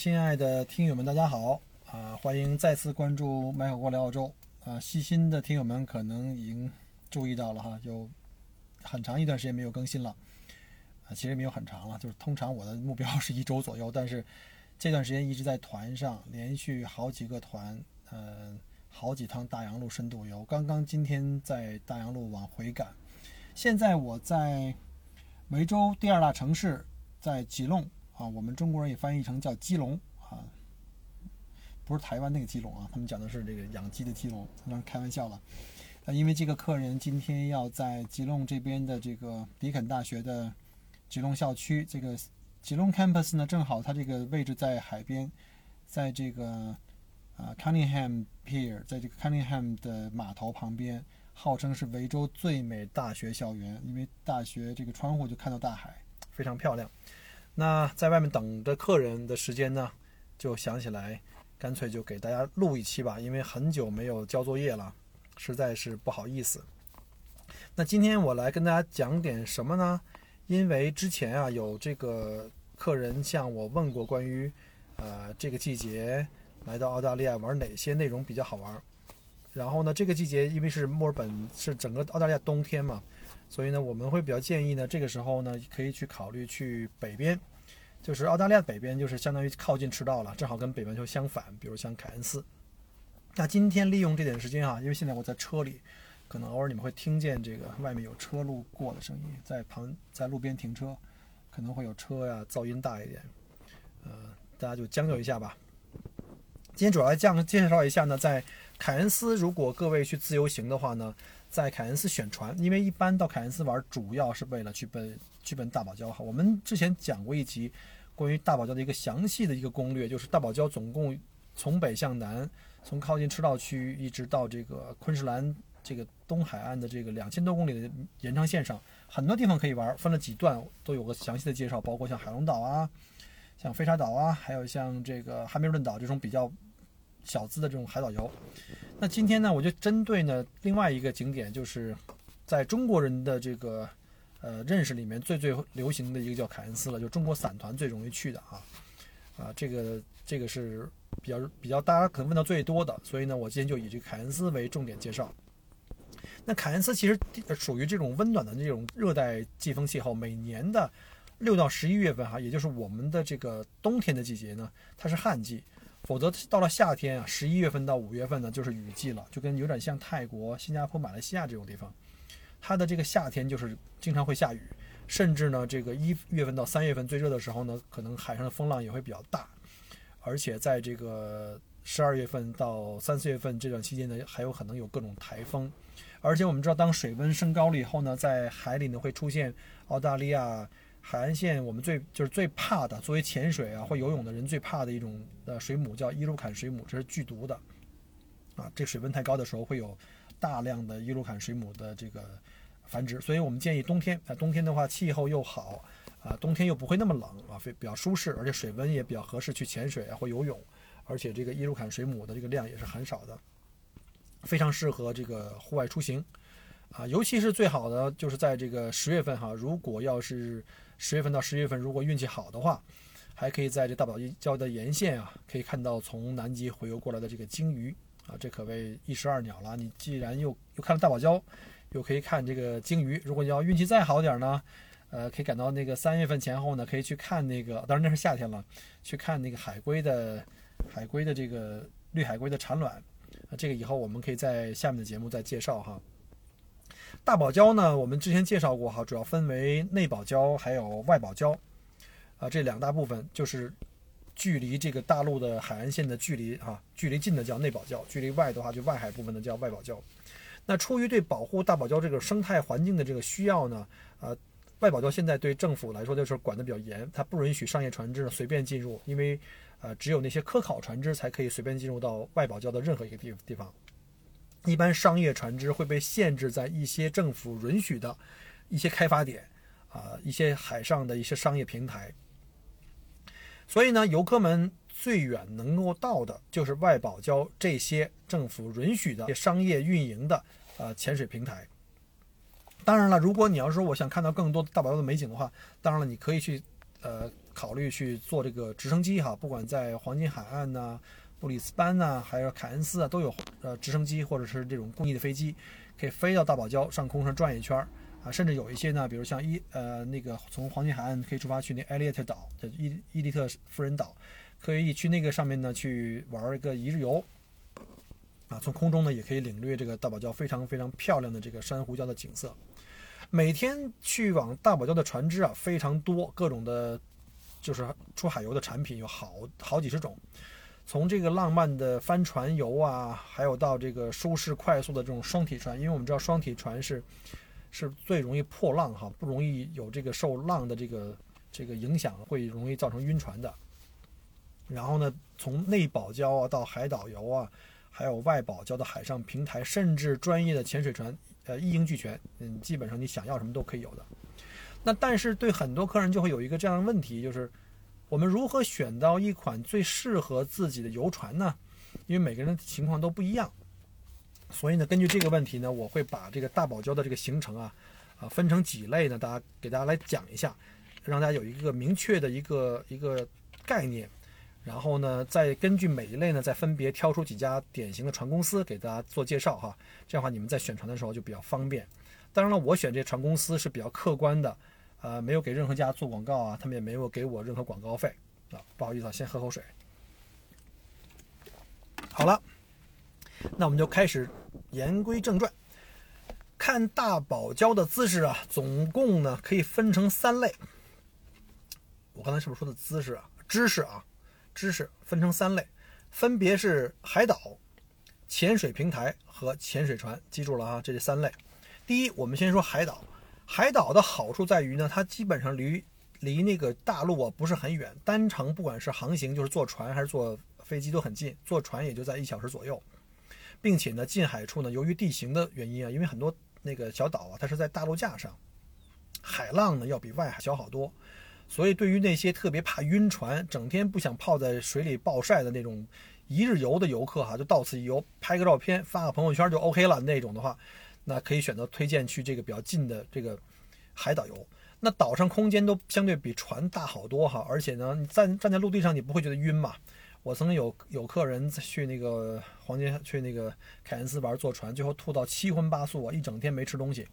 亲爱的听友们，大家好啊！欢迎再次关注麦口锅聊澳洲啊！细心的听友们可能已经注意到了哈，有很长一段时间没有更新了啊，其实没有很长了，就是通常我的目标是一周左右，但是这段时间一直在团上，连续好几个团，嗯，好几趟大洋路深度游，刚刚今天在大洋路往回赶，现在我在梅州第二大城市，在吉隆。啊，我们中国人也翻译成叫鸡笼啊，不是台湾那个鸡笼啊，他们讲的是这个养鸡的鸡笼，当然开玩笑了。啊，因为这个客人今天要在吉隆这边的这个迪肯大学的吉隆校区，这个吉隆 campus 呢，正好它这个位置在海边，在这个啊 Cunningham Pier，在这个 Cunningham 的码头旁边，号称是维州最美大学校园，因为大学这个窗户就看到大海，非常漂亮。那在外面等着客人的时间呢，就想起来，干脆就给大家录一期吧，因为很久没有交作业了，实在是不好意思。那今天我来跟大家讲点什么呢？因为之前啊有这个客人向我问过关于，呃这个季节来到澳大利亚玩哪些内容比较好玩。然后呢，这个季节因为是墨尔本是整个澳大利亚冬天嘛。所以呢，我们会比较建议呢，这个时候呢，可以去考虑去北边，就是澳大利亚北边，就是相当于靠近赤道了，正好跟北半球相反。比如像凯恩斯。那今天利用这点时间啊，因为现在我在车里，可能偶尔你们会听见这个外面有车路过的声音，在旁在路边停车，可能会有车呀，噪音大一点，呃，大家就将就一下吧。今天主要来讲介绍一下呢，在凯恩斯，如果各位去自由行的话呢。在凯恩斯选船，因为一般到凯恩斯玩，主要是为了去奔去本大堡礁哈。我们之前讲过一集关于大堡礁的一个详细的一个攻略，就是大堡礁总共从北向南，从靠近赤道区一直到这个昆士兰这个东海岸的这个两千多公里的延长线上，很多地方可以玩，分了几段都有个详细的介绍，包括像海龙岛啊，像飞沙岛啊，还有像这个汉密尔顿岛这种比较小资的这种海岛游。那今天呢，我就针对呢另外一个景点，就是在中国人的这个呃认识里面最最流行的一个叫凯恩斯了，就中国散团最容易去的啊啊，这个这个是比较比较大家可能问到最多的，所以呢，我今天就以这个凯恩斯为重点介绍。那凯恩斯其实属于这种温暖的这种热带季风气候，每年的六到十一月份哈，也就是我们的这个冬天的季节呢，它是旱季。否则到了夏天啊，十一月份到五月份呢，就是雨季了，就跟有点像泰国、新加坡、马来西亚这种地方，它的这个夏天就是经常会下雨，甚至呢，这个一月份到三月份最热的时候呢，可能海上的风浪也会比较大，而且在这个十二月份到三四月份这段期间呢，还有可能有各种台风，而且我们知道，当水温升高了以后呢，在海里呢会出现澳大利亚。海岸线，我们最就是最怕的，作为潜水啊或游泳的人最怕的一种呃水母叫伊鲁坎水母，这是剧毒的，啊，这水温太高的时候会有大量的伊鲁坎水母的这个繁殖，所以我们建议冬天啊，冬天的话气候又好啊，冬天又不会那么冷啊，非比较舒适，而且水温也比较合适去潜水啊或游泳，而且这个伊鲁坎水母的这个量也是很少的，非常适合这个户外出行啊，尤其是最好的就是在这个十月份哈，如果要是十月份到十一月份，如果运气好的话，还可以在这大堡礁的沿线啊，可以看到从南极回游过来的这个鲸鱼。啊，这可谓一石二鸟了。你既然又又看了大堡礁，又可以看这个鲸鱼，如果你要运气再好点呢，呃，可以赶到那个三月份前后呢，可以去看那个，当然那是夏天了，去看那个海龟的海龟的这个绿海龟的产卵啊，这个以后我们可以在下面的节目再介绍哈。大堡礁呢，我们之前介绍过哈，主要分为内堡礁还有外堡礁，啊，这两大部分就是距离这个大陆的海岸线的距离啊，距离近的叫内保礁，距离外的话就外海部分的叫外保礁。那出于对保护大堡礁这个生态环境的这个需要呢，呃，外保礁现在对政府来说就是管得比较严，它不允许商业船只随便进入，因为呃，只有那些科考船只才可以随便进入到外保礁的任何一个地地方。一般商业船只会被限制在一些政府允许的一些开发点啊，一些海上的一些商业平台。所以呢，游客们最远能够到的就是外堡礁这些政府允许的商业运营的呃潜水平台。当然了，如果你要说我想看到更多大堡礁的美景的话，当然了，你可以去呃考虑去坐这个直升机哈，不管在黄金海岸呐、布里斯班呐，还有凯恩斯啊，都有呃直升机或者是这种公益的飞机，可以飞到大堡礁上空上转一圈儿。甚至有一些呢，比如像伊呃那个从黄金海岸可以出发去那艾利特岛，叫伊伊利特夫人岛，可以去那个上面呢去玩一个一日游。啊，从空中呢也可以领略这个大堡礁非常非常漂亮的这个珊瑚礁的景色。每天去往大堡礁的船只啊非常多，各种的，就是出海游的产品有好好几十种，从这个浪漫的帆船游啊，还有到这个舒适快速的这种双体船，因为我们知道双体船是。是最容易破浪哈，不容易有这个受浪的这个这个影响，会容易造成晕船的。然后呢，从内保礁啊到海岛游啊，还有外保礁的海上平台，甚至专业的潜水船，呃，一应俱全。嗯，基本上你想要什么都可以有的。那但是对很多客人就会有一个这样的问题，就是我们如何选到一款最适合自己的游船呢？因为每个人的情况都不一样。所以呢，根据这个问题呢，我会把这个大堡礁的这个行程啊，啊分成几类呢，大家给大家来讲一下，让大家有一个明确的一个一个概念。然后呢，再根据每一类呢，再分别挑出几家典型的船公司给大家做介绍哈。这样的话，你们在选船的时候就比较方便。当然了，我选这船公司是比较客观的，呃，没有给任何家做广告啊，他们也没有给我任何广告费啊。不好意思啊，先喝口水。好了。那我们就开始言归正传，看大堡礁的姿势啊，总共呢可以分成三类。我刚才是不是说的姿势啊？知识啊，知识分成三类，分别是海岛、潜水平台和潜水船。记住了啊，这是三类。第一，我们先说海岛。海岛的好处在于呢，它基本上离离那个大陆啊不是很远，单程不管是航行，就是坐船还是坐飞机都很近，坐船也就在一小时左右。并且呢，近海处呢，由于地形的原因啊，因为很多那个小岛啊，它是在大陆架上，海浪呢要比外海小好多，所以对于那些特别怕晕船、整天不想泡在水里暴晒的那种一日游的游客哈，就到此一游，拍个照片发个朋友圈就 OK 了那种的话，那可以选择推荐去这个比较近的这个海岛游。那岛上空间都相对比船大好多哈，而且呢，你站站在陆地上你不会觉得晕嘛。我曾经有有客人去那个黄金去那个凯恩斯玩坐船，最后吐到七荤八素啊，一整天没吃东西，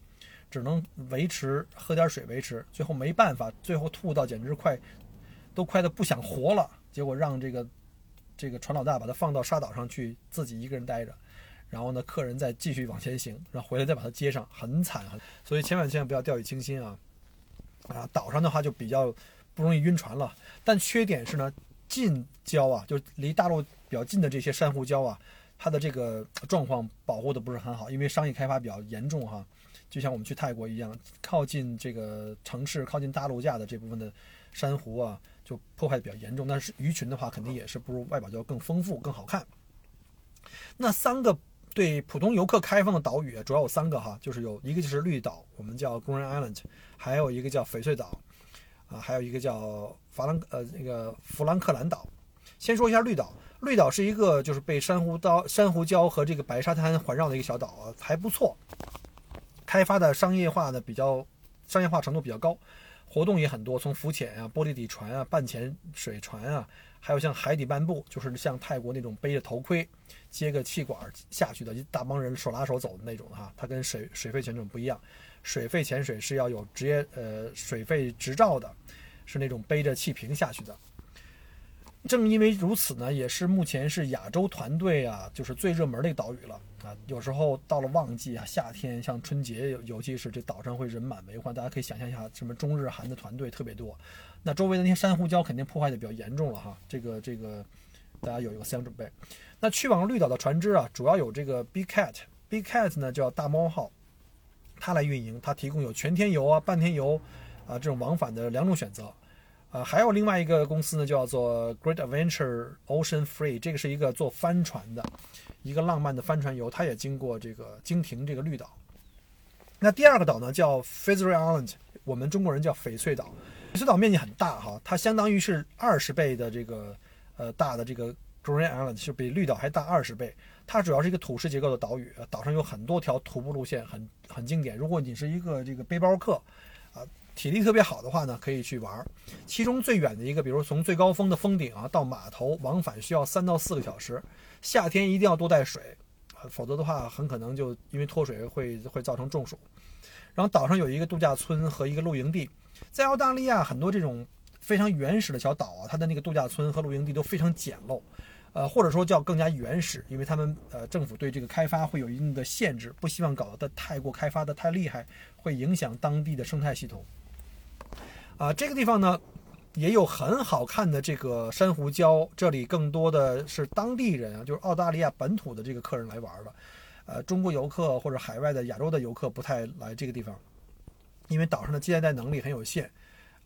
只能维持喝点水维持，最后没办法，最后吐到简直快都快的不想活了。结果让这个这个船老大把他放到沙岛上去，自己一个人待着，然后呢，客人再继续往前行，然后回来再把他接上，很惨很。所以千万千万不要掉以轻心啊！啊，岛上的话就比较不容易晕船了，但缺点是呢。近礁啊，就离大陆比较近的这些珊瑚礁啊，它的这个状况保护的不是很好，因为商业开发比较严重哈。就像我们去泰国一样，靠近这个城市、靠近大陆架的这部分的珊瑚啊，就破坏的比较严重。但是鱼群的话，肯定也是不如外堡礁更丰富、更好看。那三个对普通游客开放的岛屿，主要有三个哈，就是有一个就是绿岛，我们叫 Green Island，还有一个叫翡翠岛。啊，还有一个叫法兰呃那个弗兰克兰岛。先说一下绿岛，绿岛是一个就是被珊瑚礁、珊瑚礁和这个白沙滩环绕的一个小岛啊，还不错。开发的商业化呢比较商业化程度比较高，活动也很多，从浮潜啊、玻璃底船啊、半潜水船啊，还有像海底漫步，就是像泰国那种背着头盔、接个气管下去的一大帮人手拉手走的那种哈，它跟水水肺潜水不一样。水肺潜水是要有职业呃水肺执照的，是那种背着气瓶下去的。正因为如此呢，也是目前是亚洲团队啊，就是最热门的一个岛屿了啊。有时候到了旺季啊，夏天像春节，尤其是这岛上会人满为患，大家可以想象一下，什么中日韩的团队特别多，那周围的那些珊瑚礁肯定破坏的比较严重了哈。这个这个，大家有一个思想准备。那去往绿岛的船只啊，主要有这个 Big Cat，Big Cat 呢叫大猫号，它来运营，它提供有全天游啊、半天游啊这种往返的两种选择。呃，还有另外一个公司呢，叫做 Great Adventure Ocean Free，这个是一个做帆船的，一个浪漫的帆船游，它也经过这个经停这个绿岛。那第二个岛呢，叫 f i z e r Island，我们中国人叫翡翠岛。翡翠岛面积很大哈，它相当于是二十倍的这个呃大的这个 Green Island，就比绿岛还大二十倍。它主要是一个土式结构的岛屿，岛上有很多条徒步路线，很很经典。如果你是一个这个背包客啊。体力特别好的话呢，可以去玩。其中最远的一个，比如从最高峰的峰顶啊到码头往返需要三到四个小时。夏天一定要多带水，否则的话很可能就因为脱水会会造成中暑。然后岛上有一个度假村和一个露营地。在澳大利亚很多这种非常原始的小岛啊，它的那个度假村和露营地都非常简陋，呃或者说叫更加原始，因为他们呃政府对这个开发会有一定的限制，不希望搞得太过开发的太厉害，会影响当地的生态系统。啊，这个地方呢，也有很好看的这个珊瑚礁。这里更多的是当地人啊，就是澳大利亚本土的这个客人来玩的。呃，中国游客或者海外的亚洲的游客不太来这个地方，因为岛上的接待能力很有限。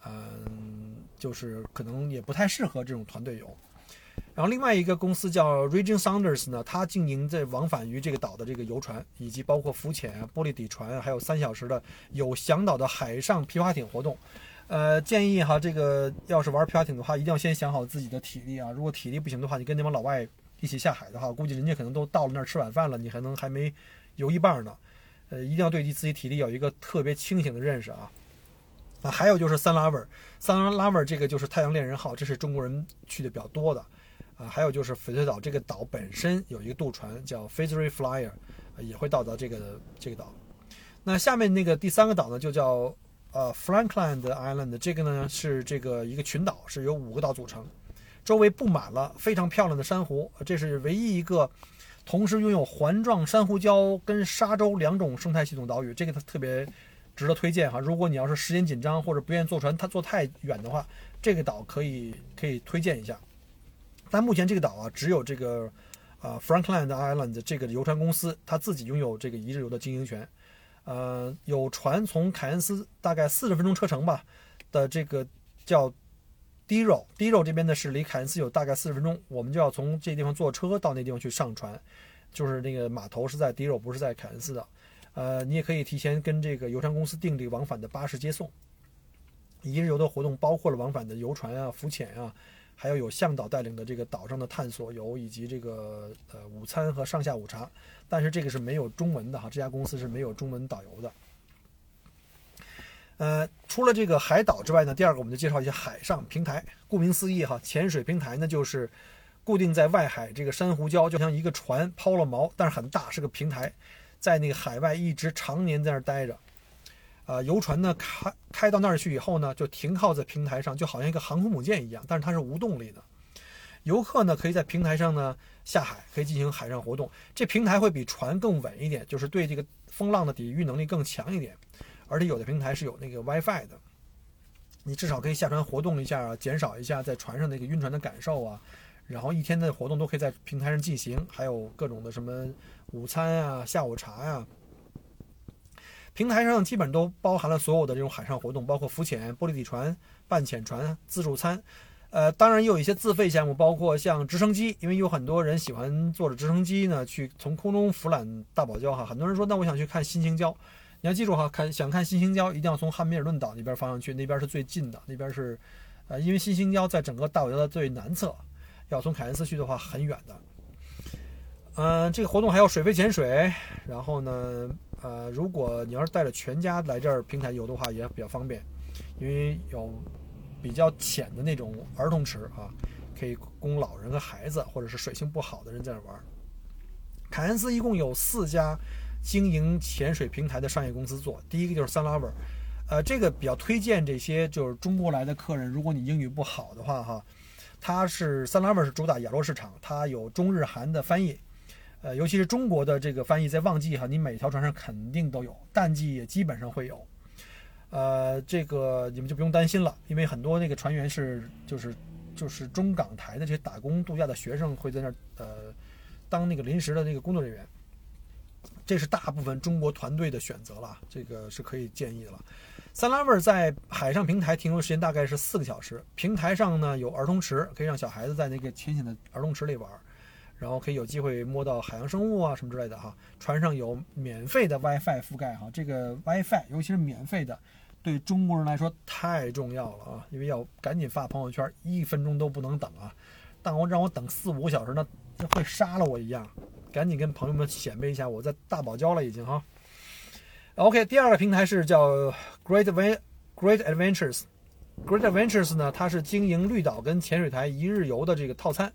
嗯，就是可能也不太适合这种团队游。然后另外一个公司叫 Region Saunders 呢，它经营在往返于这个岛的这个游船，以及包括浮潜、玻璃底船，还有三小时的有响导的海上皮划艇活动。呃，建议哈，这个要是玩皮划艇的话，一定要先想好自己的体力啊。如果体力不行的话，你跟那帮老外一起下海的话，估计人家可能都到了那儿吃晚饭了，你还能还没游一半呢。呃，一定要对自己体力有一个特别清醒的认识啊。啊，还有就是三拉文，三拉文这个就是太阳恋人号，这是中国人去的比较多的。啊，还有就是翡翠岛这个岛本身有一个渡船叫 f a z e r y Flyer，也会到达这个这个岛。那下面那个第三个岛呢，就叫。呃，Frankland Island 这个呢是这个一个群岛，是由五个岛组成，周围布满了非常漂亮的珊瑚。这是唯一一个同时拥有环状珊瑚礁跟沙洲两种生态系统岛屿，这个它特别值得推荐哈。如果你要是时间紧张或者不愿意坐船，它坐太远的话，这个岛可以可以推荐一下。但目前这个岛啊，只有这个呃 Frankland Island 这个游船公司，它自己拥有这个一日游的经营权。呃，有船从凯恩斯大概四十分钟车程吧的这个叫 d r o d r o 这边呢是离凯恩斯有大概四十分钟，我们就要从这地方坐车到那地方去上船，就是那个码头是在 d r o 不是在凯恩斯的。呃，你也可以提前跟这个游船公司订这个往返的巴士接送。一日游的活动包括了往返的游船啊、浮潜啊。还要有向导带领的这个岛上的探索游，以及这个呃午餐和上下午茶，但是这个是没有中文的哈，这家公司是没有中文导游的。呃，除了这个海岛之外呢，第二个我们就介绍一下海上平台。顾名思义哈，潜水平台呢就是固定在外海这个珊瑚礁，就像一个船抛了锚，但是很大，是个平台，在那个海外一直常年在那儿待着。呃，游船呢开开到那儿去以后呢，就停靠在平台上，就好像一个航空母舰一样，但是它是无动力的。游客呢可以在平台上呢下海，可以进行海上活动。这平台会比船更稳一点，就是对这个风浪的抵御能力更强一点。而且有的平台是有那个 WiFi 的，你至少可以下船活动一下啊，减少一下在船上那个晕船的感受啊。然后一天的活动都可以在平台上进行，还有各种的什么午餐啊、下午茶呀。平台上基本都包含了所有的这种海上活动，包括浮潜、玻璃底船、半潜船、自助餐，呃，当然也有一些自费项目，包括像直升机，因为有很多人喜欢坐着直升机呢去从空中俯览大堡礁哈。很多人说，那我想去看新星礁，你要记住哈，看想看新星礁一定要从汉密尔顿岛那边方向去，那边是最近的，那边是，呃，因为新星礁在整个大堡礁的最南侧，要从凯恩斯去的话很远的。嗯，这个活动还有水肺潜水，然后呢？呃，如果你要是带着全家来这儿平台游的话，也比较方便，因为有比较浅的那种儿童池啊，可以供老人和孩子，或者是水性不好的人在那玩。凯恩斯一共有四家经营潜水平台的商业公司做，第一个就是 Sunlover，呃，这个比较推荐这些就是中国来的客人，如果你英语不好的话哈，它是 Sunlover 是主打亚洲市场，它有中日韩的翻译，呃，尤其是中国的这个翻译，在旺季哈，你每条船上肯定都有，淡季也基本上会有。呃，这个你们就不用担心了，因为很多那个船员是就是就是中港台的这些打工度假的学生会在那儿呃当那个临时的那个工作人员，这是大部分中国团队的选择了，这个是可以建议的了。三拉味在海上平台停留时间大概是四个小时，平台上呢有儿童池，可以让小孩子在那个浅浅的儿童池里玩，然后可以有机会摸到海洋生物啊什么之类的哈。船上有免费的 WiFi 覆盖哈，这个 WiFi 尤其是免费的。对中国人来说太重要了啊，因为要赶紧发朋友圈，一分钟都不能等啊！但我让我等四五个小时，那会杀了我一样。赶紧跟朋友们显摆一下，我在大堡礁了已经哈。OK，第二个平台是叫 Great Great Adventures。Great Adventures 呢，它是经营绿岛跟潜水台一日游的这个套餐。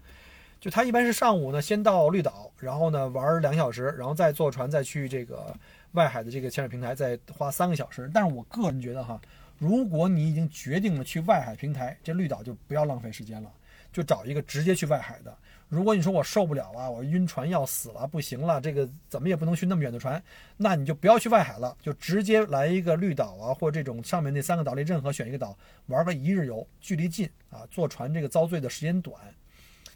就他一般是上午呢先到绿岛，然后呢玩两小时，然后再坐船再去这个。外海的这个潜水平台再花三个小时，但是我个人觉得哈，如果你已经决定了去外海平台，这绿岛就不要浪费时间了，就找一个直接去外海的。如果你说我受不了啊，我晕船要死了，不行了，这个怎么也不能去那么远的船，那你就不要去外海了，就直接来一个绿岛啊，或这种上面那三个岛里任何选一个岛玩个一日游，距离近啊，坐船这个遭罪的时间短。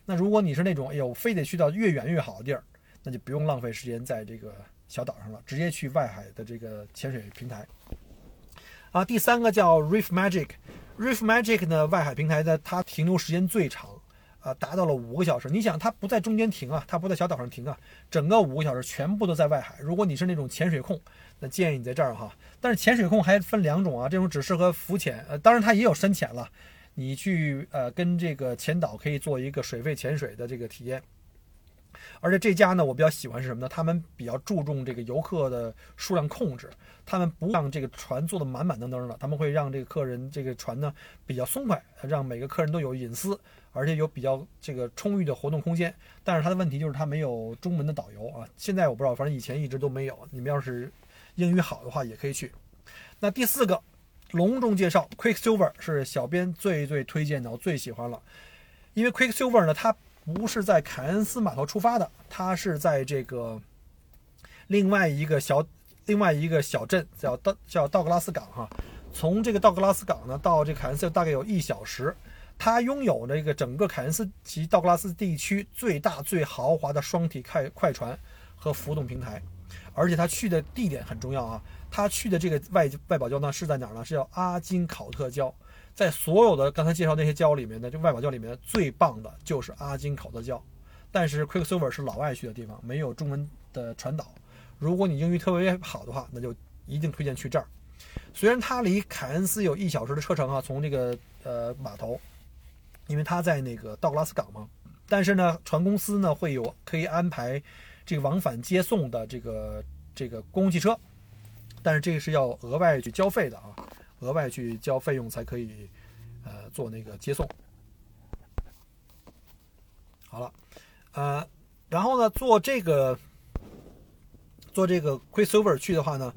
那如果你是那种哎呦非得去到越远越好的地儿，那就不用浪费时间在这个。小岛上了，直接去外海的这个潜水平台。啊，第三个叫 Reef Magic，Reef Magic 呢，外海平台的它停留时间最长，啊，达到了五个小时。你想，它不在中间停啊，它不在小岛上停啊，整个五个小时全部都在外海。如果你是那种潜水控，那建议你在这儿哈。但是潜水控还分两种啊，这种只适合浮潜，呃，当然它也有深潜了。你去呃跟这个潜导可以做一个水肺潜水的这个体验。而且这家呢，我比较喜欢是什么呢？他们比较注重这个游客的数量控制，他们不让这个船坐得满满登登的，他们会让这个客人这个船呢比较松快，让每个客人都有隐私，而且有比较这个充裕的活动空间。但是它的问题就是它没有中文的导游啊，现在我不知道，反正以前一直都没有。你们要是英语好的话，也可以去。那第四个，隆重介绍 Quicksilver 是小编最最推荐的，我最喜欢了，因为 Quicksilver 呢，它。不是在凯恩斯码头出发的，它是在这个另外一个小另外一个小镇叫道叫道格拉斯港哈。从这个道格拉斯港呢到这个凯恩斯大概有一小时。它拥有这个整个凯恩斯及道格拉斯地区最大最豪华的双体快快船和浮动平台，而且它去的地点很重要啊。他去的这个外外堡礁呢是在哪儿呢？是叫阿金考特礁。在所有的刚才介绍那些礁里面的，就外堡礁里面最棒的就是阿金考特礁，但是 Quicksilver 是老外去的地方，没有中文的传导。如果你英语特别好的话，那就一定推荐去这儿。虽然它离凯恩斯有一小时的车程啊，从这个呃码头，因为它在那个道格拉斯港嘛，但是呢，船公司呢会有可以安排这个往返接送的这个这个公共汽车，但是这个是要额外去交费的啊。额外去交费用才可以，呃，做那个接送。好了，呃，然后呢，做这个做这个 Quicksilver 去的话呢，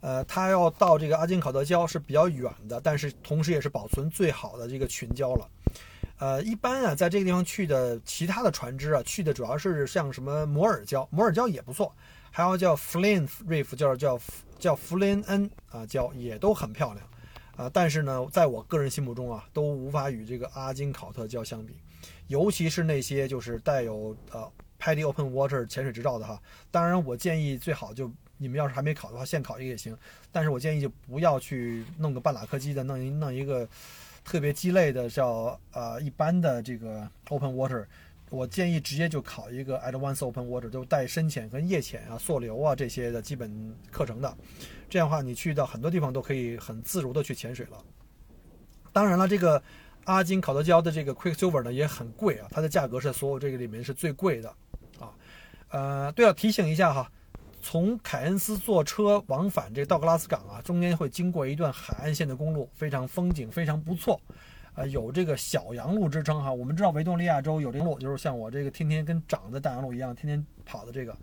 呃，他要到这个阿金考德礁是比较远的，但是同时也是保存最好的这个群礁了。呃，一般啊，在这个地方去的其他的船只啊，去的主要是像什么摩尔礁，摩尔礁也不错，还有叫 Flynn Reef，叫叫叫弗林恩啊叫，也都很漂亮。啊，但是呢，在我个人心目中啊，都无法与这个阿金考特礁相比，尤其是那些就是带有呃 Paddy Open Water 潜水执照的哈。当然，我建议最好就你们要是还没考的话，现考一个也行。但是我建议就不要去弄个半拉客机的，弄一弄一个特别鸡肋的叫呃一般的这个 Open Water。我建议直接就考一个 Advanced Open Water，就带深潜跟夜潜啊、溯流啊这些的基本课程的。这样的话，你去到很多地方都可以很自如的去潜水了。当然了，这个阿金考德礁的这个 Quicksilver 呢也很贵啊，它的价格是所有这个里面是最贵的啊。呃，对了，提醒一下哈，从凯恩斯坐车往返这道格拉斯港啊，中间会经过一段海岸线的公路，非常风景非常不错。呃，有这个小洋路之称哈。我们知道维多利亚州有这个路，就是像我这个天天跟长在大洋路一样，天天跑的这个，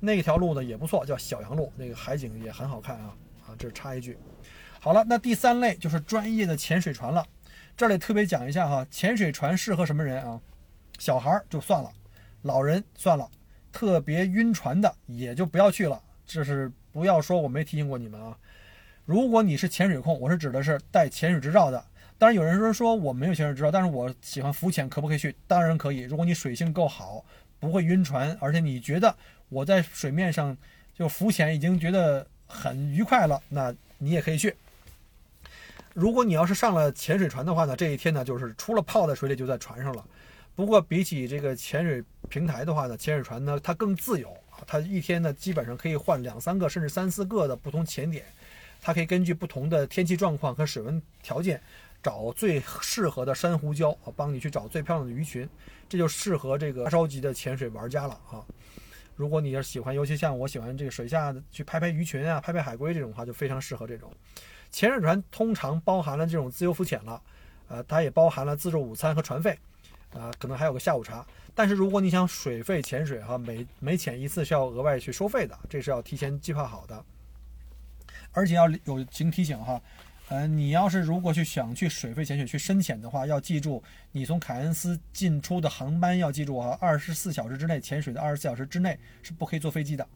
那条路呢也不错，叫小洋路，那个海景也很好看啊。啊，这是插一句。好了，那第三类就是专业的潜水船了。这里特别讲一下哈，潜水船适合什么人啊？小孩儿就算了，老人算了，特别晕船的也就不要去了。这是不要说我没提醒过你们啊。如果你是潜水控，我是指的是带潜水执照的。当然有人说说我没有潜水执照，但是我喜欢浮潜，可不可以去？当然可以。如果你水性够好，不会晕船，而且你觉得我在水面上就浮潜已经觉得很愉快了，那你也可以去。如果你要是上了潜水船的话呢，这一天呢就是除了泡在水里就在船上了。不过比起这个潜水平台的话呢，潜水船呢它更自由啊，它一天呢基本上可以换两三个甚至三四个的不同潜点，它可以根据不同的天气状况和水温条件找最适合的珊瑚礁啊，帮你去找最漂亮的鱼群，这就适合这个超级的潜水玩家了啊。如果你要喜欢，尤其像我喜欢这个水下去拍拍鱼群啊，拍拍海龟这种话，就非常适合这种。潜水船通常包含了这种自由浮潜了，呃，它也包含了自助午餐和船费，啊，可能还有个下午茶。但是如果你想水费潜水哈，每每潜一次是要额外去收费的，这是要提前计划好的。而且要有请提醒哈，呃，你要是如果去想去水费潜水去深潜的话，要记住你从凯恩斯进出的航班要记住哈，二十四小时之内潜水的二十四小时之内是不可以坐飞机的。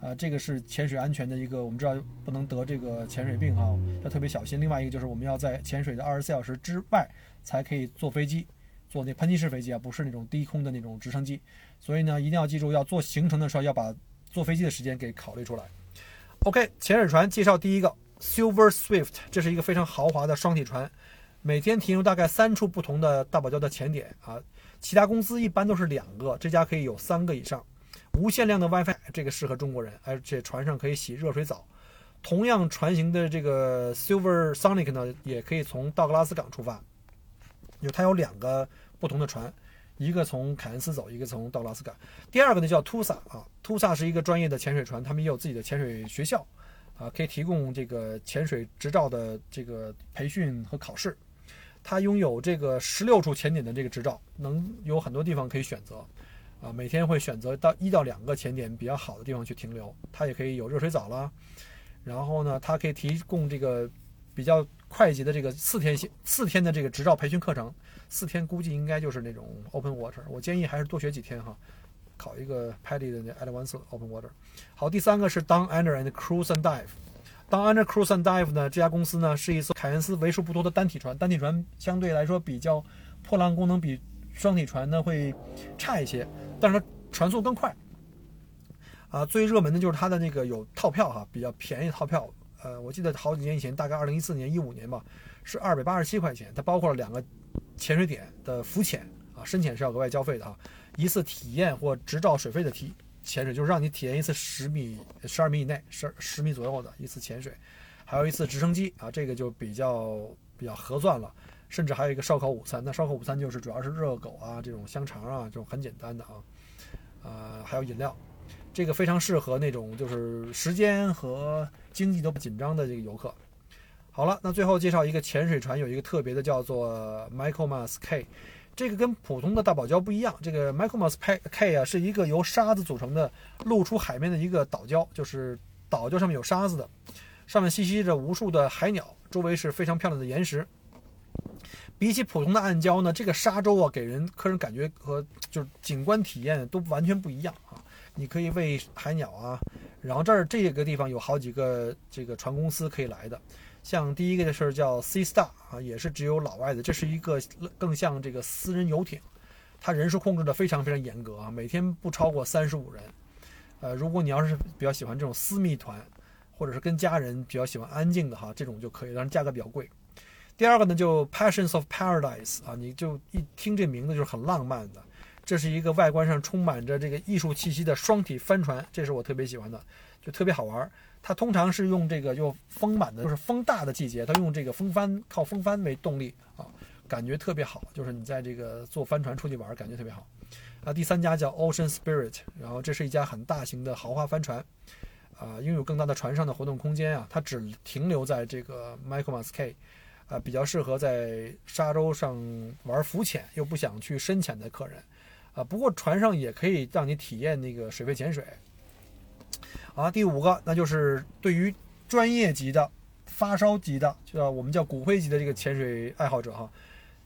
啊，这个是潜水安全的一个，我们知道不能得这个潜水病哈，要特别小心。另外一个就是我们要在潜水的二十四小时之外才可以坐飞机，坐那喷气式飞机啊，不是那种低空的那种直升机。所以呢，一定要记住，要做行程的时候要把坐飞机的时间给考虑出来。OK，潜水船介绍第一个 Silver Swift，这是一个非常豪华的双体船，每天停留大概三处不同的大堡礁的潜点啊，其他公司一般都是两个，这家可以有三个以上。无限量的 WiFi，这个适合中国人，而且船上可以洗热水澡。同样船型的这个 Silver Sonic 呢，也可以从道格拉斯港出发，就它有两个不同的船，一个从凯恩斯走，一个从道格拉斯港。第二个呢叫 Tusa 啊，Tusa 是一个专业的潜水船，他们也有自己的潜水学校，啊，可以提供这个潜水执照的这个培训和考试。它拥有这个十六处潜点的这个执照，能有很多地方可以选择。啊，每天会选择到一到两个潜点比较好的地方去停留，它也可以有热水澡啦。然后呢，它可以提供这个比较快捷的这个四天性四天的这个执照培训课程。四天估计应该就是那种 open water，我建议还是多学几天哈，考一个 PADI 的那 advanced open water。好，第三个是 Don Under and Cruise and Dive。Don Under Cruise and Dive 呢，这家公司呢是一艘凯恩斯为数不多的单体船，单体船相对来说比较破浪功能比双体船呢会差一些。但是它传速更快，啊，最热门的就是它的那个有套票哈，比较便宜套票。呃，我记得好几年以前，大概二零一四年、一五年吧，是二百八十七块钱。它包括了两个潜水点的浮潜啊，深潜是要额外交费的哈。一次体验或执照水费的体潜水，就是让你体验一次十米、十二米以内、十十米左右的一次潜水，还有一次直升机啊，这个就比较比较合算了。甚至还有一个烧烤午餐，那烧烤午餐就是主要是热狗啊，这种香肠啊，这种很简单的啊，呃，还有饮料，这个非常适合那种就是时间和经济都不紧张的这个游客。好了，那最后介绍一个潜水船，有一个特别的叫做 Michaelmas K，这个跟普通的大堡礁不一样，这个 Michaelmas K 啊是一个由沙子组成的露出海面的一个岛礁，就是岛礁上面有沙子的，上面栖息着无数的海鸟，周围是非常漂亮的岩石。比起普通的暗礁呢，这个沙洲啊，给人客人感觉和就是景观体验都完全不一样啊。你可以喂海鸟啊，然后这儿这个地方有好几个这个船公司可以来的，像第一个的事儿叫 Sea Star 啊，也是只有老外的，这是一个更像这个私人游艇，它人数控制的非常非常严格啊，每天不超过三十五人。呃，如果你要是比较喜欢这种私密团，或者是跟家人比较喜欢安静的哈，这种就可以，但是价格比较贵。第二个呢，就 Passions of Paradise 啊，你就一听这名字就是很浪漫的。这是一个外观上充满着这个艺术气息的双体帆船，这是我特别喜欢的，就特别好玩。它通常是用这个就风满的，就是风大的季节，它用这个风帆靠风帆为动力啊，感觉特别好。就是你在这个坐帆船出去玩，感觉特别好。啊，第三家叫 Ocean Spirit，然后这是一家很大型的豪华帆船，啊，拥有更大的船上的活动空间啊，它只停留在这个 Michaelmas K。啊，比较适合在沙洲上玩浮潜又不想去深潜的客人，啊，不过船上也可以让你体验那个水肺潜水。啊，第五个那就是对于专业级的、发烧级的，就叫我们叫骨灰级的这个潜水爱好者哈，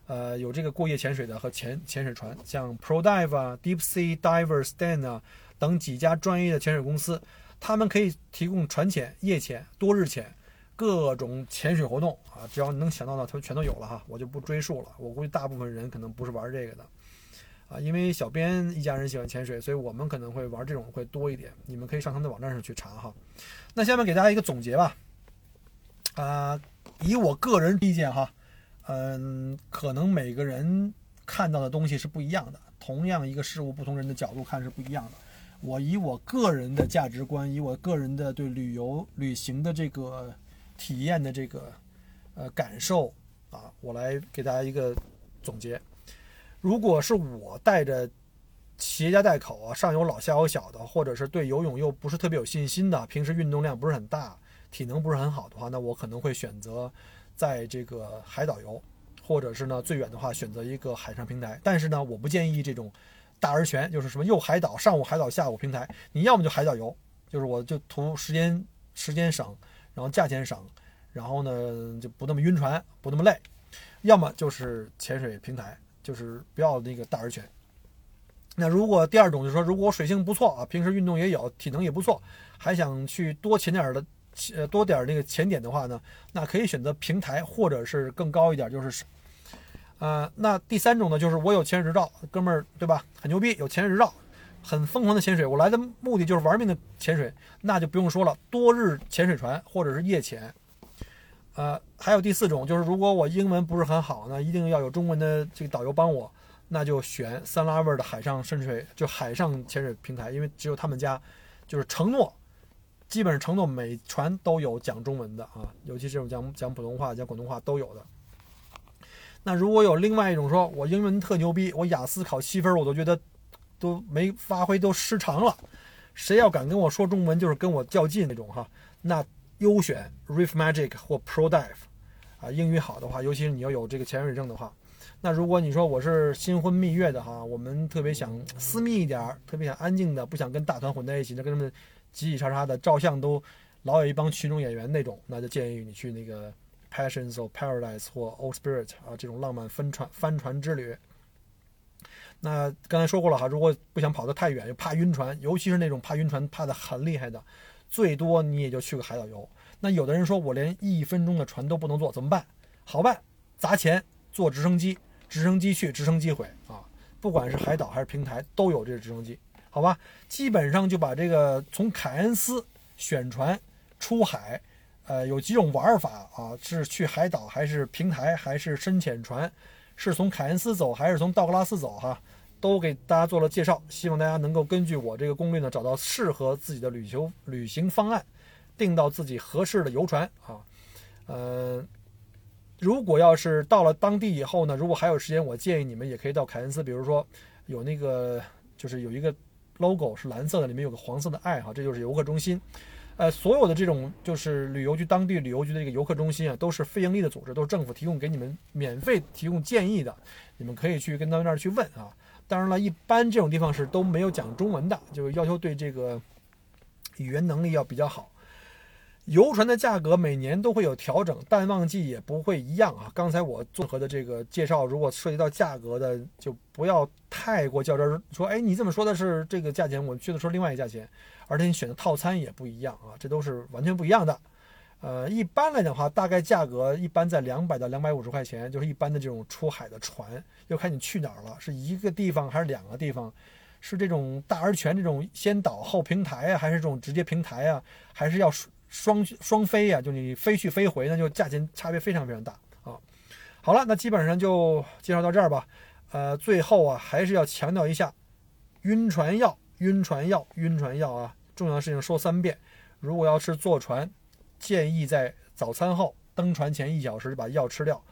呃，有这个过夜潜水的和潜潜水船，像 ProDive 啊、Deep Sea Diver Stand 啊等几家专业的潜水公司，他们可以提供船潜、夜潜、多日潜各种潜水活动啊，只要你能想到的，他们全都有了哈，我就不追述了。我估计大部分人可能不是玩这个的啊，因为小编一家人喜欢潜水，所以我们可能会玩这种会多一点。你们可以上他们的网站上去查哈。那下面给大家一个总结吧，啊，以我个人意见哈。嗯，可能每个人看到的东西是不一样的。同样一个事物，不同人的角度看是不一样的。我以我个人的价值观，以我个人的对旅游旅行的这个体验的这个呃感受啊，我来给大家一个总结。如果是我带着携家带口啊，上有老下有小的，或者是对游泳又不是特别有信心的，平时运动量不是很大，体能不是很好的话，那我可能会选择。在这个海岛游，或者是呢最远的话选择一个海上平台，但是呢我不建议这种大而全，就是什么又海岛上午海岛下午平台，你要么就海岛游，就是我就图时间时间省，然后价钱省，然后呢就不那么晕船不那么累，要么就是潜水平台，就是不要那个大而全。那如果第二种就是说，如果我水性不错啊，平时运动也有，体能也不错，还想去多潜点儿的。呃，多点儿那个潜点的话呢，那可以选择平台，或者是更高一点，就是，呃，那第三种呢，就是我有潜水执照，哥们儿对吧？很牛逼，有潜水执照，很疯狂的潜水。我来的目的就是玩命的潜水，那就不用说了，多日潜水船或者是夜潜。呃，还有第四种，就是如果我英文不是很好呢，一定要有中文的这个导游帮我，那就选三拉味的海上深水，就海上潜水平台，因为只有他们家，就是承诺。基本上承诺每船都有讲中文的啊，尤其这种讲讲普通话、讲广东话都有的。那如果有另外一种说，我英文特牛逼，我雅思考七分，我都觉得都没发挥，都失常了。谁要敢跟我说中文，就是跟我较劲那种哈。那优选 Reef Magic 或 Pro Dive 啊，英语好的话，尤其是你要有这个潜水证的话。那如果你说我是新婚蜜月的哈，我们特别想私密一点儿，特别想安静的，不想跟大团混在一起，那跟他们。叽叽喳喳的照相都老有一帮群众演员那种，那就建议你去那个 Passions of Paradise 或 Old Spirit 啊这种浪漫帆船帆船之旅。那刚才说过了哈，如果不想跑得太远又怕晕船，尤其是那种怕晕船怕的很厉害的，最多你也就去个海岛游。那有的人说我连一分钟的船都不能坐，怎么办？好办，砸钱坐直升机，直升机去，直升机回啊！不管是海岛还是平台，都有这个直升机。好吧，基本上就把这个从凯恩斯选船出海，呃，有几种玩法啊？是去海岛还是平台还是深潜船？是从凯恩斯走还是从道格拉斯走？哈，都给大家做了介绍，希望大家能够根据我这个攻略呢，找到适合自己的旅游旅行方案，订到自己合适的游船啊。呃，如果要是到了当地以后呢，如果还有时间，我建议你们也可以到凯恩斯，比如说有那个就是有一个。logo 是蓝色的，里面有个黄色的爱哈，这就是游客中心。呃，所有的这种就是旅游局当地旅游局的这个游客中心啊，都是非盈利的组织，都是政府提供给你们免费提供建议的，你们可以去跟他们那儿去问啊。当然了，一般这种地方是都没有讲中文的，就是要求对这个语言能力要比较好。游船的价格每年都会有调整，淡旺季也不会一样啊。刚才我综合的这个介绍，如果涉及到价格的，就不要太过较真儿。说，哎，你怎么说的是这个价钱，我去的说另外一个价钱，而且你选的套餐也不一样啊，这都是完全不一样的。呃，一般来讲的话，大概价格一般在两百到两百五十块钱，就是一般的这种出海的船，要看你去哪儿了，是一个地方还是两个地方，是这种大而全这种先岛后平台啊，还是这种直接平台啊，还是要。双双飞呀，就你飞去飞回，那就价钱差别非常非常大啊。好了，那基本上就介绍到这儿吧。呃，最后啊，还是要强调一下，晕船药，晕船药，晕船药啊，重要的事情说三遍。如果要是坐船，建议在早餐后登船前一小时就把药吃掉。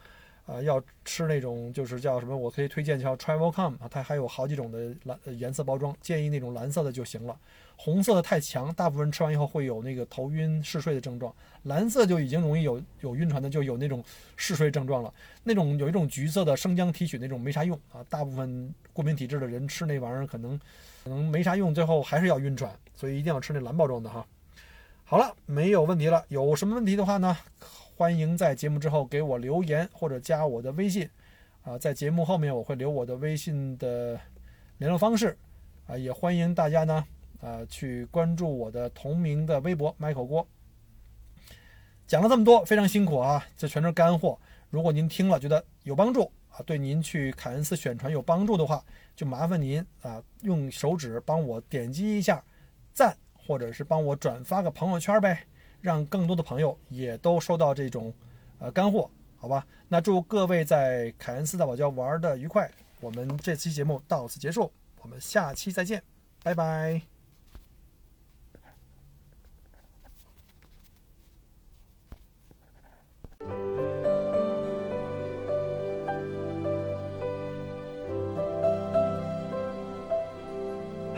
啊，要吃那种就是叫什么？我可以推荐叫 Travelcom 啊，它还有好几种的蓝颜色包装，建议那种蓝色的就行了。红色的太强，大部分人吃完以后会有那个头晕嗜睡的症状。蓝色就已经容易有有晕船的，就有那种嗜睡症状了。那种有一种橘色的生姜提取那种没啥用啊，大部分过敏体质的人吃那玩意儿可能可能没啥用，最后还是要晕船，所以一定要吃那蓝包装的哈。好了，没有问题了。有什么问题的话呢？欢迎在节目之后给我留言或者加我的微信，啊，在节目后面我会留我的微信的联络方式啊，也欢迎大家呢啊去关注我的同名的微博 Michael 郭。讲了这么多，非常辛苦啊，这全是干货。如果您听了觉得有帮助啊，对您去凯恩斯选船有帮助的话，就麻烦您啊用手指帮我点击一下赞，或者是帮我转发个朋友圈呗，让更多的朋友也都收到这种呃干货。好吧，那祝各位在凯恩斯大堡礁玩的愉快。我们这期节目到此结束，我们下期再见，拜拜。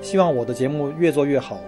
希望我的节目越做越好。